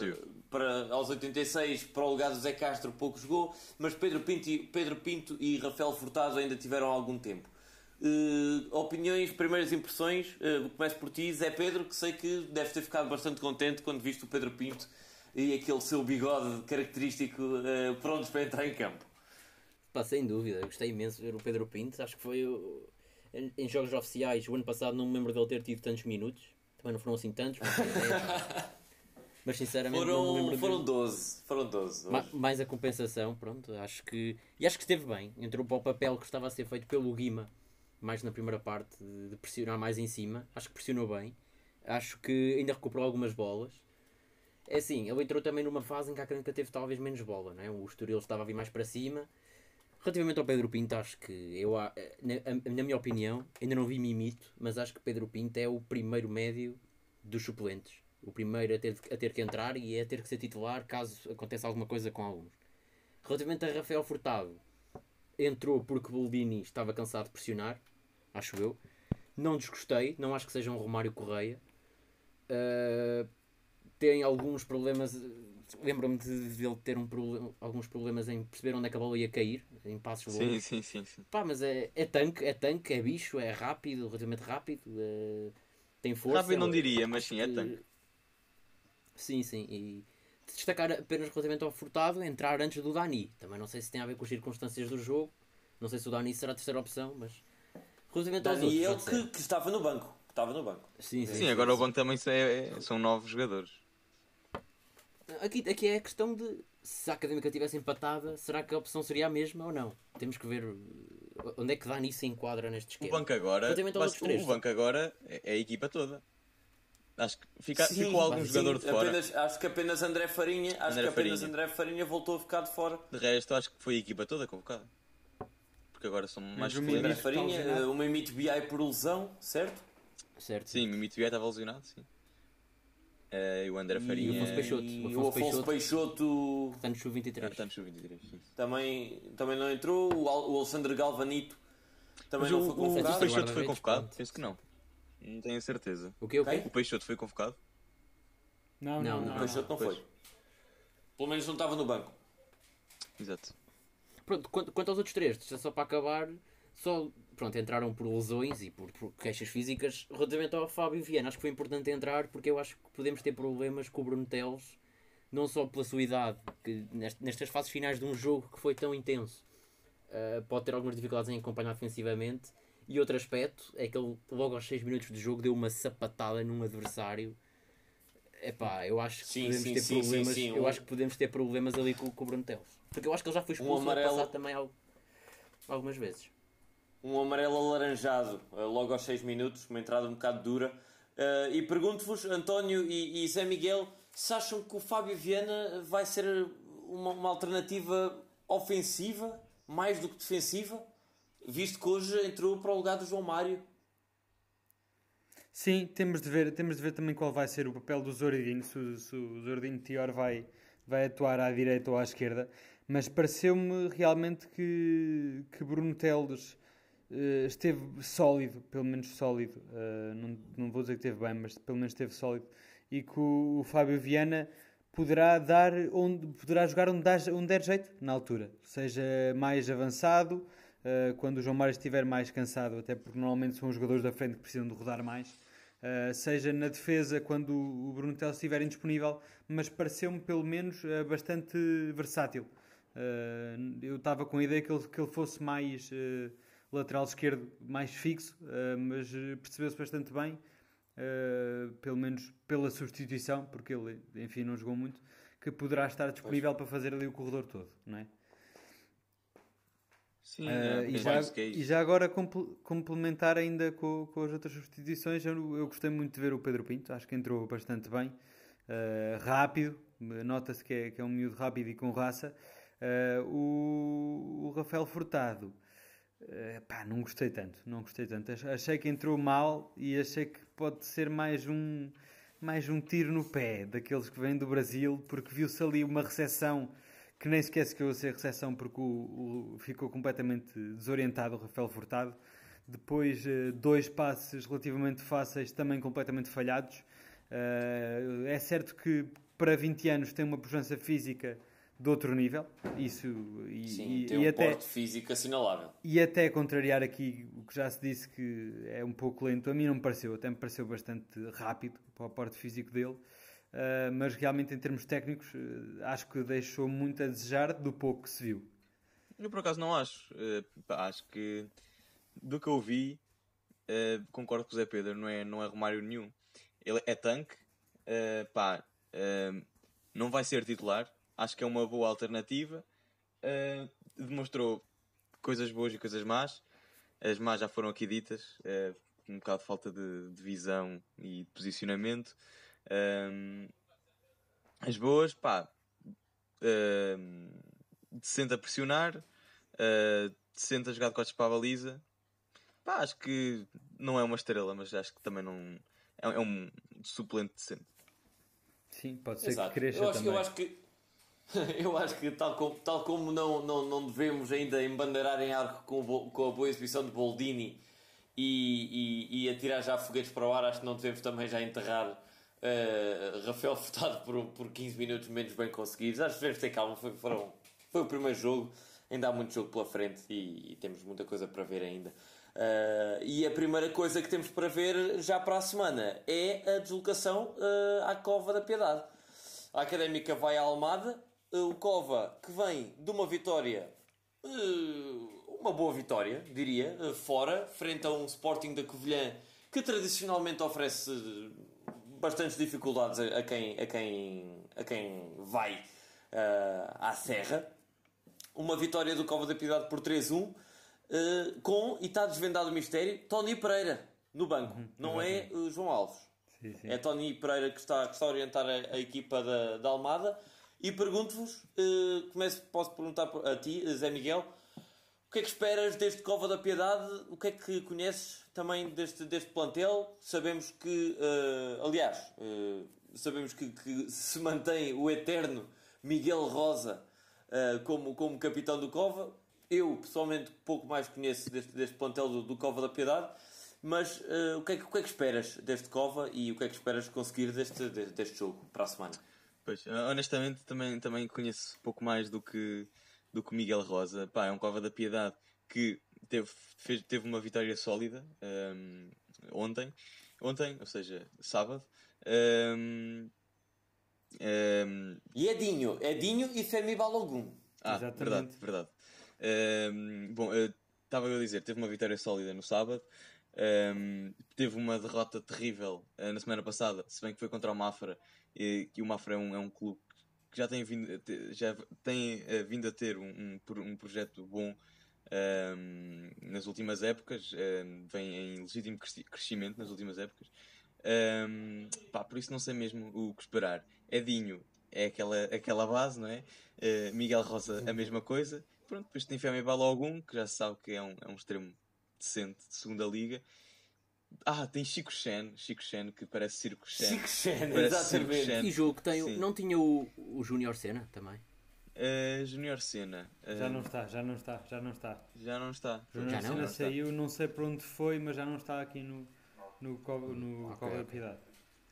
viu. para, aos 86 para o lugar do Zé Castro pouco jogou, mas Pedro Pinto, e, Pedro Pinto e Rafael Furtado ainda tiveram algum tempo. Uh, opiniões, primeiras impressões, uh, começo por ti, Zé Pedro, que sei que deve ter ficado bastante contente quando viste o Pedro Pinto e aquele seu bigode característico uh, prontos para entrar em campo. Pá, sem dúvida, gostei imenso de ver o Pedro Pinto, acho que foi o... em, em jogos oficiais, o ano passado não me lembro dele ter tido tantos minutos, também não foram assim tantos, mas, mas sinceramente não me Foram, lembro foram 12. Foram 12. Ma- mais a compensação, pronto, acho que. E acho que esteve bem. Entrou para o papel que estava a ser feito pelo Guima, mais na primeira parte, de pressionar mais em cima. Acho que pressionou bem. Acho que ainda recuperou algumas bolas. É assim, ele entrou também numa fase em que a Académica teve talvez menos bola, não é? O Estoril estava a vir mais para cima. Relativamente ao Pedro Pinto, acho que eu, na, na minha opinião, ainda não vi mimito, mas acho que Pedro Pinto é o primeiro médio dos suplentes. O primeiro a ter, a ter que entrar e a ter que ser titular caso aconteça alguma coisa com alguns. Relativamente a Rafael Furtado, entrou porque Boldini estava cansado de pressionar, acho eu. Não desgostei, não acho que seja um Romário Correia. Uh, tem alguns problemas. Lembro-me de dele ter um problema, alguns problemas em perceber onde é que a bola ia cair, em passos Sim, longos. sim, sim, sim. Pá, mas é, é tanque, é tanque, é bicho, é rápido, relativamente rápido, é- tem força. Rápido não é- diria, mas sim, é que- tanque. Sim, sim. E destacar apenas relativamente ao Furtado, entrar antes do Dani. Também não sei se tem a ver com as circunstâncias do jogo. Não sei se o Dani será a terceira opção, mas. Relativamente aos Daniel, outros. já que, que estava no banco. Estava no banco. disseram. Sim, sim. Sim, agora o banco também é- é- são novos jogadores. Aqui, aqui é a questão de se a Académica tivesse empatada, será que a opção seria a mesma ou não? Temos que ver uh, onde é que Dani se enquadra neste O esquema. banco agora, mas o banco agora é a equipa toda. Acho que fica, Sim, ficou algum sim, jogador de fora. Apenas, acho que apenas André Farinha, acho André que apenas Farinha. André Farinha voltou a ficar de fora. De resto, acho que foi a equipa toda convocada. Porque agora são mais o André Farinha, uma Mimito BI por lesão, certo? Certo? Sim, Mimito Vieira estava lesionado, sim. Eh, e o André Farinha. Afonso Peixoto. E O o Afonso Afonso Peixoto, Está no sub-23. Ah, está no sub-23, sim. também, também não entrou. O, Al- o Alexandre Galvanito também Mas não o, foi o, convocado. o Peixoto foi convocado? pronto. Penso que não. Não tenho a certeza. O quê? O quê? O Peixoto foi convocado? Não, Não, não, não. O Peixoto não Pois. foi. Pelo menos não estava no banco. Exato. Pronto, quanto, quanto aos outros três, é só para acabar, só pronto, entraram por lesões e por, por queixas físicas. Relativamente ao Fábio Viana, acho que foi importante entrar porque eu acho que podemos ter problemas com o Bruno Teles, não só pela sua idade, que nest- nestas fases finais de um jogo que foi tão intenso, ah, pode ter algumas dificuldades em acompanhar defensivamente. E outro aspecto é que ele, logo aos 6 minutos de jogo, deu uma sapatada num adversário. Epá, eu acho que Sim, podemos sim, ter sim, problemas. Eu um- acho que podemos ter problemas ali com, com o Bruno Teles. Porque eu acho que ele já foi expulso ano amarelo. também al- algumas vezes. Um amarelo alaranjado uh, logo aos 6 minutos, uma entrada um bocado dura. Uh, e pergunto-vos, António e, e Zé Miguel, se acham que o Fábio Viana vai ser uma, uma alternativa ofensiva mais do que defensiva, visto que hoje entrou para o lugar do João Mário. Sim, temos de ver, temos de ver também qual vai ser o papel do Zoridinho, se, se o Zoridinho Tior vai, vai atuar à direita ou à esquerda, mas pareceu-me realmente que, que Bruno Teles eh, esteve sólido, pelo menos sólido, eh, não, não vou dizer que esteve bem, mas pelo menos esteve sólido, e que o, o Fábio Viana poderá dar onde poderá jogar onde, dá, onde der jeito na altura, seja mais avançado, eh, quando o João Mário estiver mais cansado, até porque normalmente são os jogadores da frente que precisam de rodar mais, eh, seja na defesa quando o Bruno Teles estiver indisponível, mas pareceu-me pelo menos eh, bastante versátil. Eu estava com a ideia que ele, que ele fosse mais lateral esquerdo, mais fixo, eh, mas eh, percebeu-se bastante bem, eh, pelo menos pela substituição, porque ele, enfim, não jogou muito, que poderá estar disponível para fazer ali o corredor todo, não é? Sim, Uh, é, e, tem já, é e já agora comple- complementar ainda com, com as outras substituições, eu, eu gostei muito de ver o Pedro Pinto, acho que entrou bastante bem, uh, rápido, nota-se que é, que é um miúdo rápido e com raça. Uh, o, o Rafael Furtado, uh, pá, não gostei tanto, não gostei tanto. Ach- Achei que entrou mal e achei que pode ser mais um, mais um tiro no pé daqueles que vêm do Brasil, porque viu-se ali uma recepção que nem sequer chegou a ser recepção porque o, o- ficou completamente desorientado o Rafael Furtado. Depois, eh, dois passes relativamente fáceis, também completamente falhados. Eh, é certo que para 20 anos tem uma pujança física de outro nível. Isso e, Sim, e, tem e um até porte físico assinalável. e até contrariar aqui o que já se disse que é um pouco lento, a mim não me pareceu, até me pareceu bastante rápido para o porte físico dele. Uh, mas realmente em termos técnicos uh, acho que deixou muito a desejar do pouco que se viu. Eu por acaso não acho. Pá, acho que do que eu vi, eh, concordo com o Zé Pedro, não é, não é Romário nenhum. Ele é tanque, pá, não vai ser titular. Acho que é uma boa alternativa. Eh, demonstrou coisas boas e coisas más. As más já foram aqui ditas. eh, um bocado de falta de, de visão e de posicionamento. Eh, as boas, pá, eh, decente a pressionar, uh, decente a jogar de costas para a baliza. Pá, acho que não é uma estrela, mas acho que também não. É, é um suplente decente. Sim, pode ser Exato. que cresça eu acho, também. Eu acho que, eu acho que tal como, tal como não, não, não devemos ainda embandeirar em arco com, com a boa exibição de Boldini e, e, e atirar já foguetes para o ar, acho que não devemos também já enterrar eh, Rafael Furtado por, por 15 minutos menos bem conseguidos. Acho que devemos ter calma. Foi, foram, foi o primeiro jogo, ainda há muito jogo pela frente e, e temos muita coisa para ver ainda. Eh, e a primeira coisa que temos para ver já para a semana é a deslocação eh, à Cova da Piedade. A Académica vai à Almada, o Cova que vem de uma vitória, eh, uma boa vitória, diria, eh, fora, frente a um Sporting da Covilhã que tradicionalmente oferece bastantes dificuldades a, quem, a, quem, a quem vai eh, à Serra. Uma vitória do Cova da Piedade por 3-1, eh, com, e está desvendado o mistério, Tony Pereira no banco, não é eh, João Alves. Sim, sim. É Tony Pereira que está, que está a orientar a, a equipa da, da Almada. E pergunto-vos, eh, começo, posso perguntar a ti, Zé Miguel, o que é que esperas deste Cova da Piedade? O que é que conheces também deste, deste plantel? Sabemos que, eh, aliás, eh, sabemos que, que se mantém o eterno Miguel Rosa como, como capitão do Cova. Eu, pessoalmente, pouco mais conheço deste, deste plantel do, do Cova da Piedade. Mas eh, o, que é que, o que é que esperas deste Cova e o que é que esperas conseguir deste, de- deste jogo para a semana? Pois, honestamente, também, também conheço pouco mais do que, do que o Miguel Rosa. Pá, é um Cova da Piedade que teve, fez- teve uma vitória sólida hum, ontem, ontem, ou seja, sábado. Hum, hum, E Edinho, Edinho e Femi Balogun. Ah, Exatamente. verdade, verdade. Bom, eu estava eu a dizer, teve uma vitória sólida no sábado, ahm, teve uma derrota terrível ah, na semana passada, se bem que foi contra o Mafra, e, que o Mafra é um, é um clube que já tem vindo, a ter- já tem ah, vindo a ter um, um, pro- um projeto bom ahm, nas últimas épocas, ahm, vem em legítimo cresci- crescimento nas últimas épocas. Ahm, pá, por isso não sei mesmo o que esperar. Edinho é aquela, aquela base, não é? Uh, Miguel Rosa, a mesma coisa. Pronto, depois tem Femi Balogun, que já se sabe que é um, é um extremo decente de segunda liga. Ah, tem Chico Chen, Chico Chen, que parece Circo Chen. Chico Chen, Parece exatamente. Circo Chen. E jogo que tem. o- Sim. Não tinha o, o Júnior Senna também? Uh, Junior Senna. uh, Já não está, já não está, já não está. Já não está. Júnior Já não? Senna Já está. saiu, não sei para onde foi, mas já não está aqui no, no, Cova- no Ok, Cova da ok. Piedade.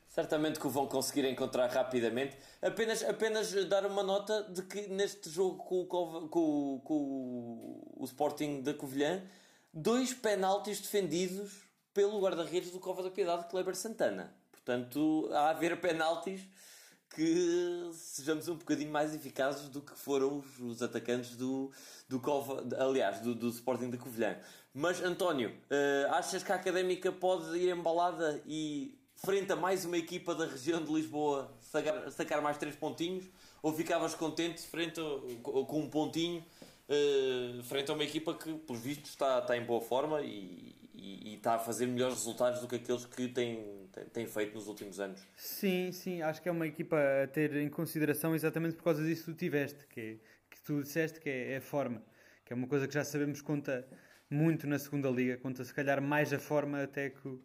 Certamente que o vão conseguir encontrar rapidamente. Apenas, apenas dar uma nota de que neste jogo com o, Cova- com, o- com o- o Sporting da Covilhã, dois penaltis defendidos pelo guarda-redes do Cova da Piedade, Kleber Santana. Portanto, há a haver penaltis que sejamos um bocadinho mais eficazes do que foram os, os atacantes do, do Cova, aliás, do, do Sporting da Covilhã. Mas, António, eh, achas que a Académica pode ir embalada e frente a mais uma equipa da região de Lisboa sacar, sacar mais três pontinhos? Ou ficavas contente frente a- com um pontinho eh, frente a uma equipa que, por vistos, está, está em boa forma e, e- e está a fazer melhores resultados do que aqueles que têm, têm, têm feito nos últimos anos? Sim, sim, acho que é uma equipa a ter em consideração exatamente por causa disso que tu tiveste, que, que tu disseste que é, é a forma, que é uma coisa que já sabemos conta muito na segunda liga, conta se calhar mais a forma até que,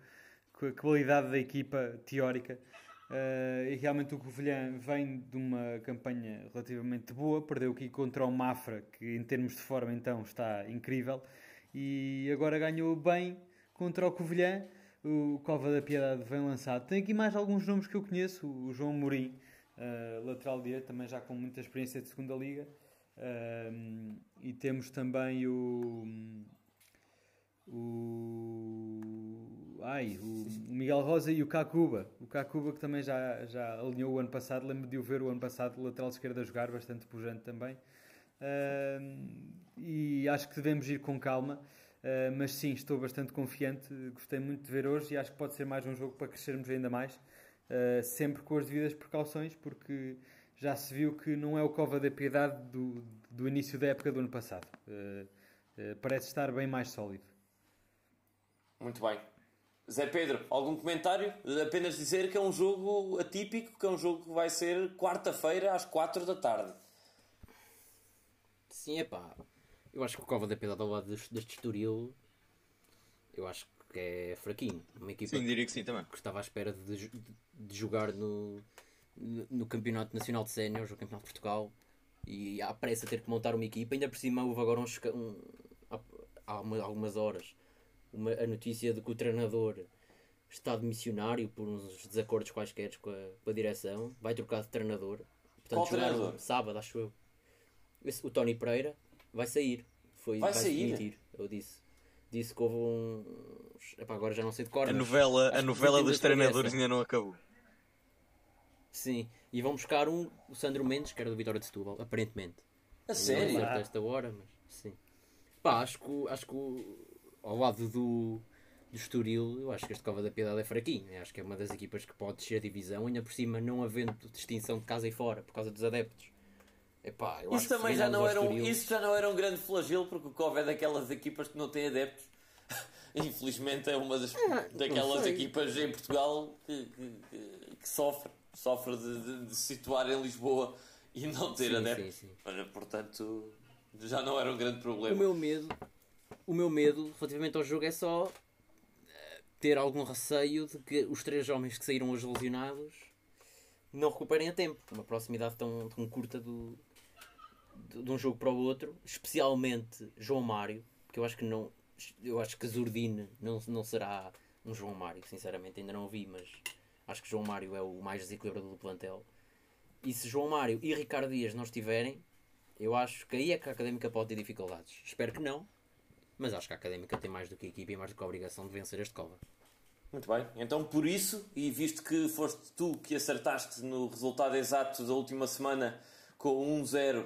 que a qualidade da equipa teórica. Eh, e realmente o Covilhã vem de uma campanha relativamente boa, perdeu aqui contra o Mafra, que em termos de forma então está incrível, e agora ganhou bem contra o Covilhã. O Cova da Piedade vem lançado. Tem aqui mais alguns nomes que eu conheço, o João Mourim, uh, lateral direito, também já com muita experiência de segunda liga. Uh, e temos também o, o, ai, o Miguel Rosa e o Kakuba. O Kakuba que também já, já alinhou o ano passado. Lembro de o ver o ano passado, lateral esquerdo a jogar, bastante pujante também. Uh, e acho que devemos ir com calma. Uh, mas sim, estou bastante confiante. Gostei muito de ver hoje e acho que pode ser mais um jogo para crescermos ainda mais. Uh, sempre com as devidas precauções, porque já se viu que não é o Cova da Piedade do, do início da época do ano passado. Uh, parece estar bem mais sólido. Muito bem. Zé Pedro, algum comentário? Apenas dizer que é um jogo atípico, que é um jogo que vai ser quarta-feira às 4 da tarde. Sim, é pá. Eu acho que o Cova da Piedade ao lado deste, Estoril, eu acho que é fraquinho. Uma equipa sim, diria que sim também. Que estava à espera de, de, de jogar no, no Campeonato Nacional de Séniores, o Campeonato de Portugal, e há pressa ter que montar uma equipa. Ainda por cima houve agora uns, um, há uma, algumas horas uma, a notícia de que o treinador está de missionário por uns desacordos quaisquer com a, com a direção, vai trocar de treinador. Portanto, Qual treinador? sábado, acho eu. Esse, o Tony Pereira vai sair. Foi, vai, vai sair? Demitir, eu disse. Disse que houve um. Epá, agora já não sei de cor. A novela, a novela dos treinadores ainda não acabou. Sim, e vão buscar um, o Sandro Mendes, que era do Vitória de Setúbal, aparentemente. A sério? Não esta hora, mas sim. Pá, acho que, acho que ao lado do, do Estoril, eu acho que este Cova da Piedade é fraquinho. Eu acho que é uma das equipas que pode descer a divisão, ainda por cima não havendo distinção de casa e fora, por causa dos adeptos. Epá, isso também já não, era um, isso já não era um grande flagelo, porque o Cova é daquelas equipas que não tem adeptos. Infelizmente é uma das, ah, daquelas equipas em Portugal que, que, que sofre, sofre de, de, de, se situar em Lisboa e não ter sim, adeptos. Sim, sim. Mas, portanto, já não era um grande problema. O meu medo, o meu medo relativamente ao jogo é só eh, ter algum receio de que os três homens que saíram hoje lesionados não recuperem a tempo. Uma proximidade tão, tão curta do, de, de um jogo para o outro, especialmente João Mário, que eu acho que não. Eu acho que Zurdine não, não será um João Mário, sinceramente, ainda não vi, mas acho que João Mário é o mais desequilibrador do plantel. E se João Mário e Ricardo Dias não estiverem, eu acho que aí é que a académica pode ter dificuldades. Espero que não, mas acho que a académica tem mais do que a equipe e mais do que a obrigação de vencer este Cova. Muito bem, então por isso, e visto que foste tu que acertaste no resultado exato da última semana com 1-0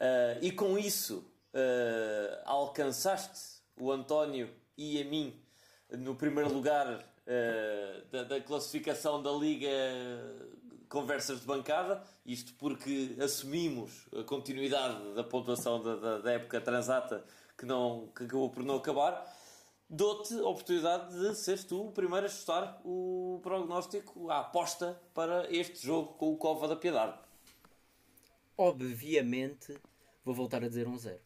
Uh, e com isso uh, alcançaste o António e a mim no primeiro lugar uh, da, da, classificação da Liga Conversas de Bancada, isto porque assumimos a continuidade da pontuação da, da, da época transata que, não, que acabou por não acabar. Dou-te a oportunidade de seres tu o primeiro a chutar o prognóstico, a aposta para este jogo com o Cova da Piedade. Obviamente vou voltar a dizer um zero.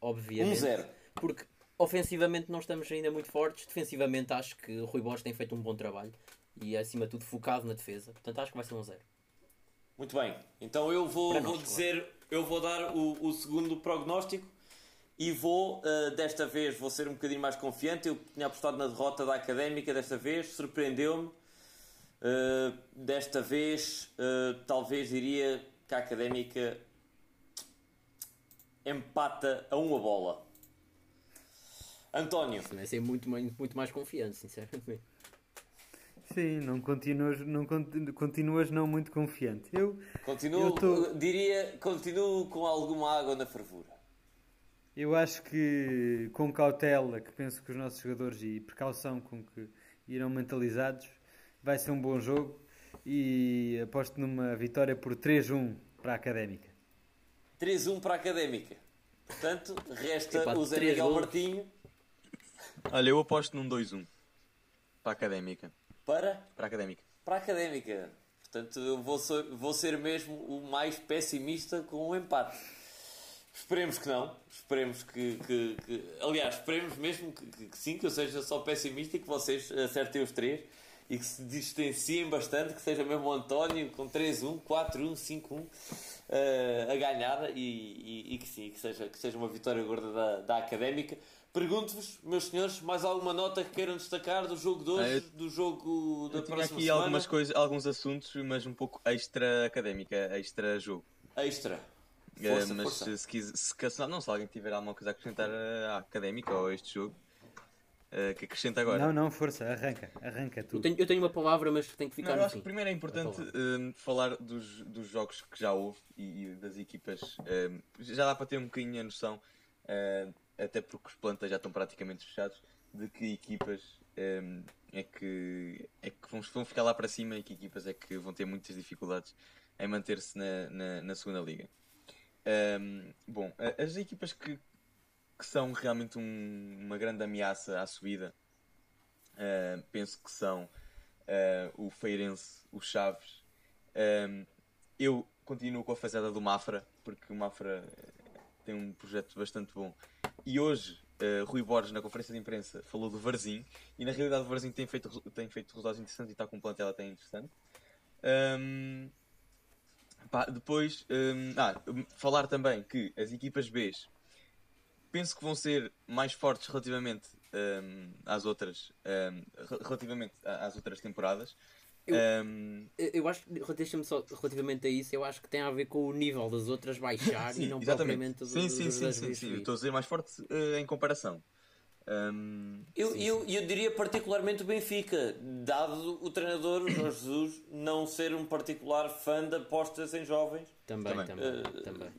Obviamente. Um zero. Porque ofensivamente não estamos ainda muito fortes, defensivamente acho que o Rui Borges tem feito um bom trabalho e acima de tudo focado na defesa. Portanto acho que vai ser um zero. Muito bem, então eu vou, vou dizer, claro. eu vou dar o, o segundo prognóstico e vou, uh, desta vez, vou ser um bocadinho mais confiante. Eu tinha apostado na derrota da Académica desta vez, surpreendeu-me. Uh, desta vez, uh, talvez diria que a Académica empata a uma bola. António. Vai ser muito, muito mais confiante, sinceramente. Sim, não continuas, não continuas não muito confiante. Eu continuo, eu tô... diria, continuo com alguma água na fervura. Eu acho que com cautela, que penso que os nossos jogadores e precaução com que irão mentalizados, vai ser um bom jogo e aposto numa vitória por 3-1 para a Académica. 3-1 para a Académica. Portanto, resta o Zé Miguel gols. Martinho. Olha, eu aposto num 2-1 para a Académica. Para? Para a Académica. Para a Académica. Portanto, eu vou ser, vou ser mesmo o mais pessimista com o um empate. Esperemos que não. Esperemos que. que, que aliás, esperemos mesmo que, que, sim, que eu seja só pessimista e que vocês acertem os três e que se distanciem bastante, que seja mesmo o António com 3-1, 4-1, 5-1 uh, a ganhar e, e, e, que sim, que seja, que seja uma vitória gorda da, da Académica, Pergunto-vos, meus senhores, mais alguma nota que queiram destacar do jogo de hoje, Ah, eu- do jogo da Eu tinha próxima aqui semana? algumas coisas, alguns assuntos, mas um pouco extra académica, extra jogo. Extra. Eh, Força, mas força. se, quis, se, se- não, se alguém tiver alguma coisa a acrescentar eh, à académica ou a este jogo, eh, que acrescenta agora. Não, não, força, arranca, arranca Eu tudo. tenho, eu tenho uma palavra, mas tem que ficar Não, eu acho que fim. primeiro é importante Vai eh, falar dos, dos jogos que já houve e, e das equipas. eh, já dá para ter um bocadinho a noção, eh, até porque os plantas já estão praticamente fechados, de que equipas eh, é que, é que vão, vão ficar lá para cima e que equipas é que vão ter muitas dificuldades em manter-se na, na, na segunda liga. Ehm, bom, as equipas que, que são realmente um- uma grande ameaça à subida, eh, penso que são eh, o Feirense, o Chaves. Ehm, eu continuo com a fazenda do Mafra, porque o Mafra eh, tem um projeto bastante bom. E hoje, eh, Rui Borges, na conferência de imprensa, falou do Varzim, e na realidade o Varzim tem feito, tem feito resultados interessantes e está com um plantel até interessante. Ehm, pá, depois, ehm, ah, falar também que as equipas B penso que vão ser mais fortes relativamente ehm, às outras re- relativamente às outras temporadas. Eu- Eu acho que, deixa-me só, relativamente a isso, eu acho que tem a ver com o nível das outras baixar e não propriamente do, sim, sim, do- sim, sim, sim. Subir. estou a dizer mais forte eh, em comparação. Ehm, Eu, sim, eu, eu diria particularmente o Benfica, dado o treinador Jorge Jesus não ser um particular fã de apostas em jovens. Também, Também. também, Eh, também.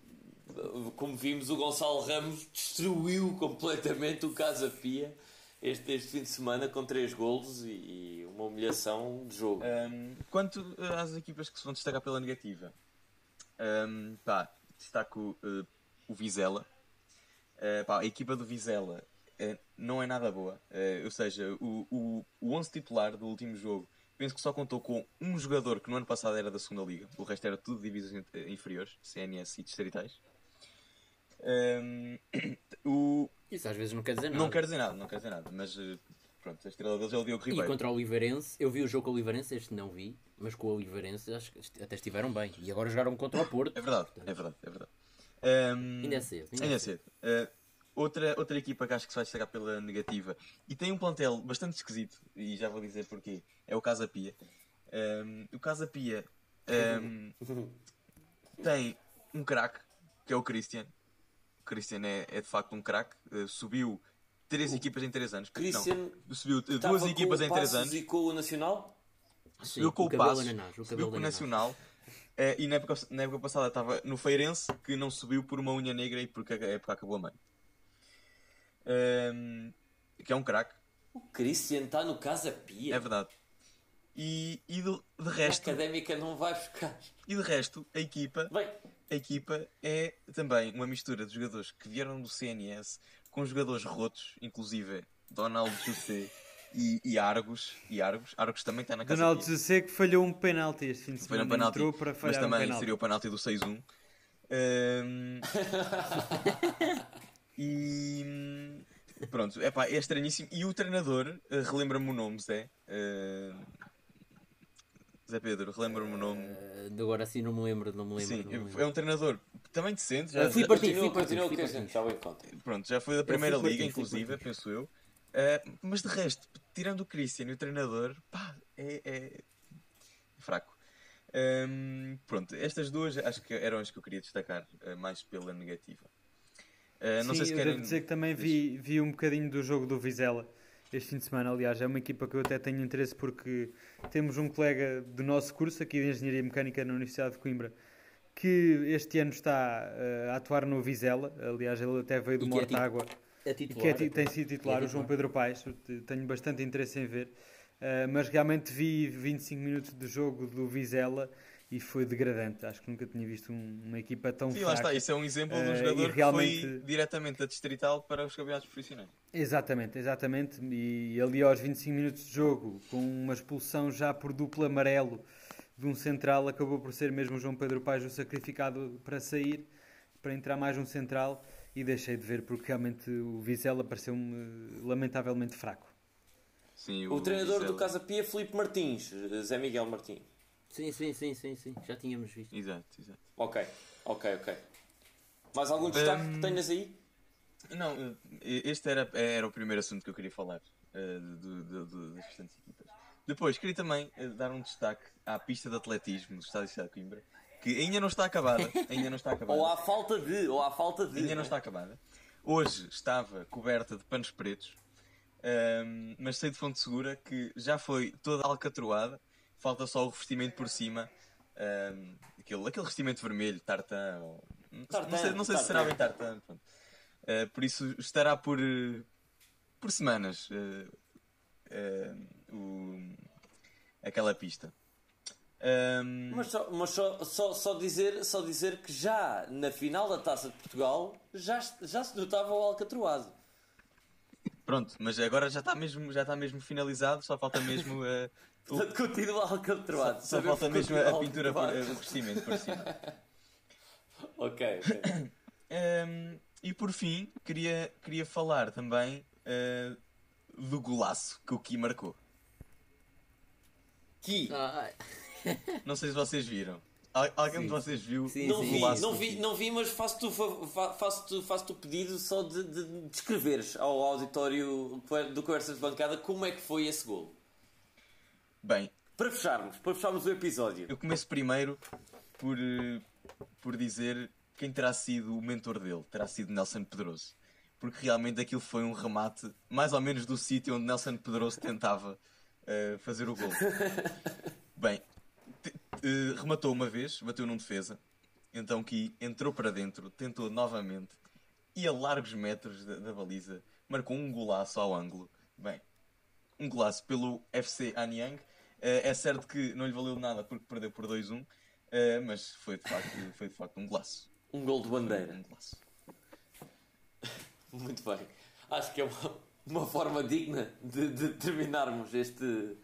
Como vimos, o Gonçalo Ramos destruiu completamente o Casa Pia este, este fim de semana com três golos e, e uma humilhação de jogo. Um, quanto uh, às equipas que se vão destacar pela negativa, um, pá, destaco uh, o Vizela. Uh, pá, a equipa do Vizela uh, não é nada boa. Uh, ou seja, o, o, o 11 titular do último jogo penso que só contou com um jogador que no ano passado era da segunda liga. O resto era tudo divisões in- inferiores, CNS e distritais. Um, o, Isso às vezes não quer dizer nada. não quer dizer nada, não quer dizer nada, mas pronto, a estrela deles é o Diogo E Ribeiro. contra o Oliveirense, eu vi o jogo com o Oliveirense, este não vi, mas com o Oliveirense acho que até estiveram bem. E agora jogaram contra o Porto. É verdade, é verdade, é verdade. Um, Ainda é cedo. Ainda, Ainda é cedo. Uh, outra, outra equipa que acho que se vai destacar pela negativa e tem um plantel bastante esquisito, e já vou dizer porquê, é o Casa Pia. Um, o Casa Pia um, tem um craque, que é o Christian. O Christian é, é de facto um craque. Uh, subiu três equipas em três anos. Christian Não, subiu duas equipas o em três anos. E com o Nacional? Sim, Subiu com o, Passos, ananás, o subiu com o. Nacional. eh, e na época, na época passada estava no Feirense, que não subiu por uma unha negra e porque a época acabou a meio. Ehm, que é um craque, O Christian está no Casa Pia. é verdade. E, e de A resto, académica não vai buscar. e de resto, a equipa, Bem, a equipa é também uma mistura de jogadores que vieram do CNS com jogadores rotos, inclusive Donaldo José e, e Argos. E Argos, Argos também está na casa Donaldo Pia. José que falhou um penalti este fim de Foi semana. um penalti, Entrou para mas falhar um também penalti. seria o penalti do 6-1. Ehm, e pronto, epá, é estranhíssimo. E o treinador, eh, relembra-me o nome, Zé. Eh, Zé Pedro, relembra-me o nome. De agora assim não me lembro, não me lembro. Sim, me lembro. é um treinador também decente. Já, Ah, fui continua, fui continua, Martins, que a fui gente já pronto, já foi da primeira liga, inclusive, penso eu. Eh, mas de resto, tirando o Christian e o treinador, pá, é, é fraco. Hum, pronto, estas duas acho que eram as que eu queria destacar mais pela negativa. Eh, não Sim, sei se eu querem. devo dizer que também vi, vi um bocadinho do jogo do Vizela este fim de semana. Aliás, é uma equipa que eu até tenho interesse porque temos um colega do nosso curso aqui de Engenharia Mecânica na Universidade de Coimbra que este ano está eh, a atuar no Vizela. Aliás, ele até veio do E é Mortágua. É E titular. que é ti- tem sido titular, E é o João. Pedro Paes. Tenho bastante interesse em ver. Uh, mas realmente vi 25 minutos de jogo do Vizela e foi degradante. Acho que nunca tinha visto um- uma equipa tão Sim, fraca. lá está, isso é um exemplo de Eh, um e jogador realmente- que foi diretamente da distrital para os campeonatos profissionais. Exatamente, exatamente. E ali aos 25 minutos de jogo, com uma expulsão já por duplo amarelo de um central, acabou por ser mesmo o João Pedro Paes o sacrificado para sair, para entrar mais um central. E deixei de ver porque realmente o Vizela pareceu-me lamentavelmente fraco. Sim, O treinador do Vizela. Casa Pia, Filipe Martins, Zé Miguel Martins. Sim, sim, sim, sim, sim. Já tínhamos visto. Exato, exato. Ok, ok, ok. Mais algum destaque Hum, que tenhas aí? Não, este era, era o primeiro assunto que eu queria falar eh, do, do- do- das restantes equipas. Depois, queria também eh, dar um destaque à pista de atletismo do Estádio de Cidade de Coimbra, que ainda não está acabada. Ainda não está acabada. Ou há falta de, ou há falta de. Ainda não está acabada. Hoje estava coberta de panos pretos, ahm, mas sei de fonte segura que já foi toda alcatroada, falta só o revestimento por cima, ahm, aquele, aquele revestimento vermelho, tartan, ou- Tartan, não sei, não sei se será bem tartan. Ah, por isso estará por, por semanas eh, o- aquela pista. Ahm, Mas, só, mas só, só, só, dizer, só dizer que já na final da Taça de Portugal já, já se notava o alcatroado. Pronto, mas agora já está mesmo, já está mesmo finalizado, só falta mesmo Portanto, continua alcatroado. Só Sabemos falta mesmo a pintura, por, o revestimento por cima. Ok, ok. Ehm, e por fim, queria, queria falar também eh, do golaço que o Ki marcou. Ki, Ah, Não sei se vocês viram. Al- alguém de Sim. vocês viu Sim, não o sim. vi, golaço não vi, não vi, mas faço-te o fa- fa- faço-te faço o pedido só de, de descreveres ao auditório do Conversas de Bancada como é que foi esse gol. Bem, Para fecharmos, para fecharmos o episódio. eu começo primeiro por, eh, por dizer quem terá sido o mentor dele. Terá sido Nelson Pedroso. Porque realmente aquilo foi um remate, mais ou menos do sítio onde Nelson Pedroso tentava eh, fazer o gol. Bem, eh, rematou uma vez, bateu num defesa. Então Ki entrou para dentro, tentou novamente e a largos metros da, da baliza marcou um golaço ao ângulo. Bem, um golaço pelo FC Anyang. Eh, é certo que não lhe valeu nada porque perdeu por 2-1, eh, mas foi de, facto, foi de facto um golaço. Um gol de bandeira. Um golaço. Muito bem. Acho que é uma, uma forma digna de, de terminarmos este,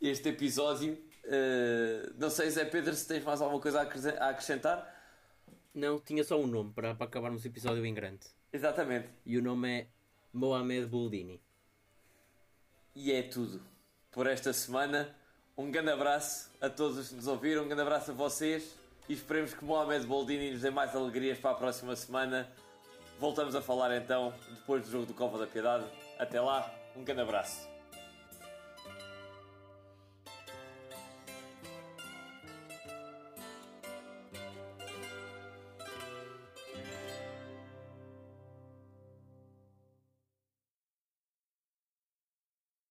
este episódio. Eh, não sei, Zé Pedro, se tens mais alguma coisa a acrescentar. não, tinha só um nome para, para acabarmos o episódio em grande. Exatamente. E o nome é Mohamed Boldini. E é tudo por esta semana. Um grande abraço a todos os que nos ouviram, um grande abraço a vocês e esperemos que Mohamed Boldini nos dê mais alegrias para a próxima semana. Voltamos a falar então depois do jogo do Cova da Piedade. Até lá, um grande abraço.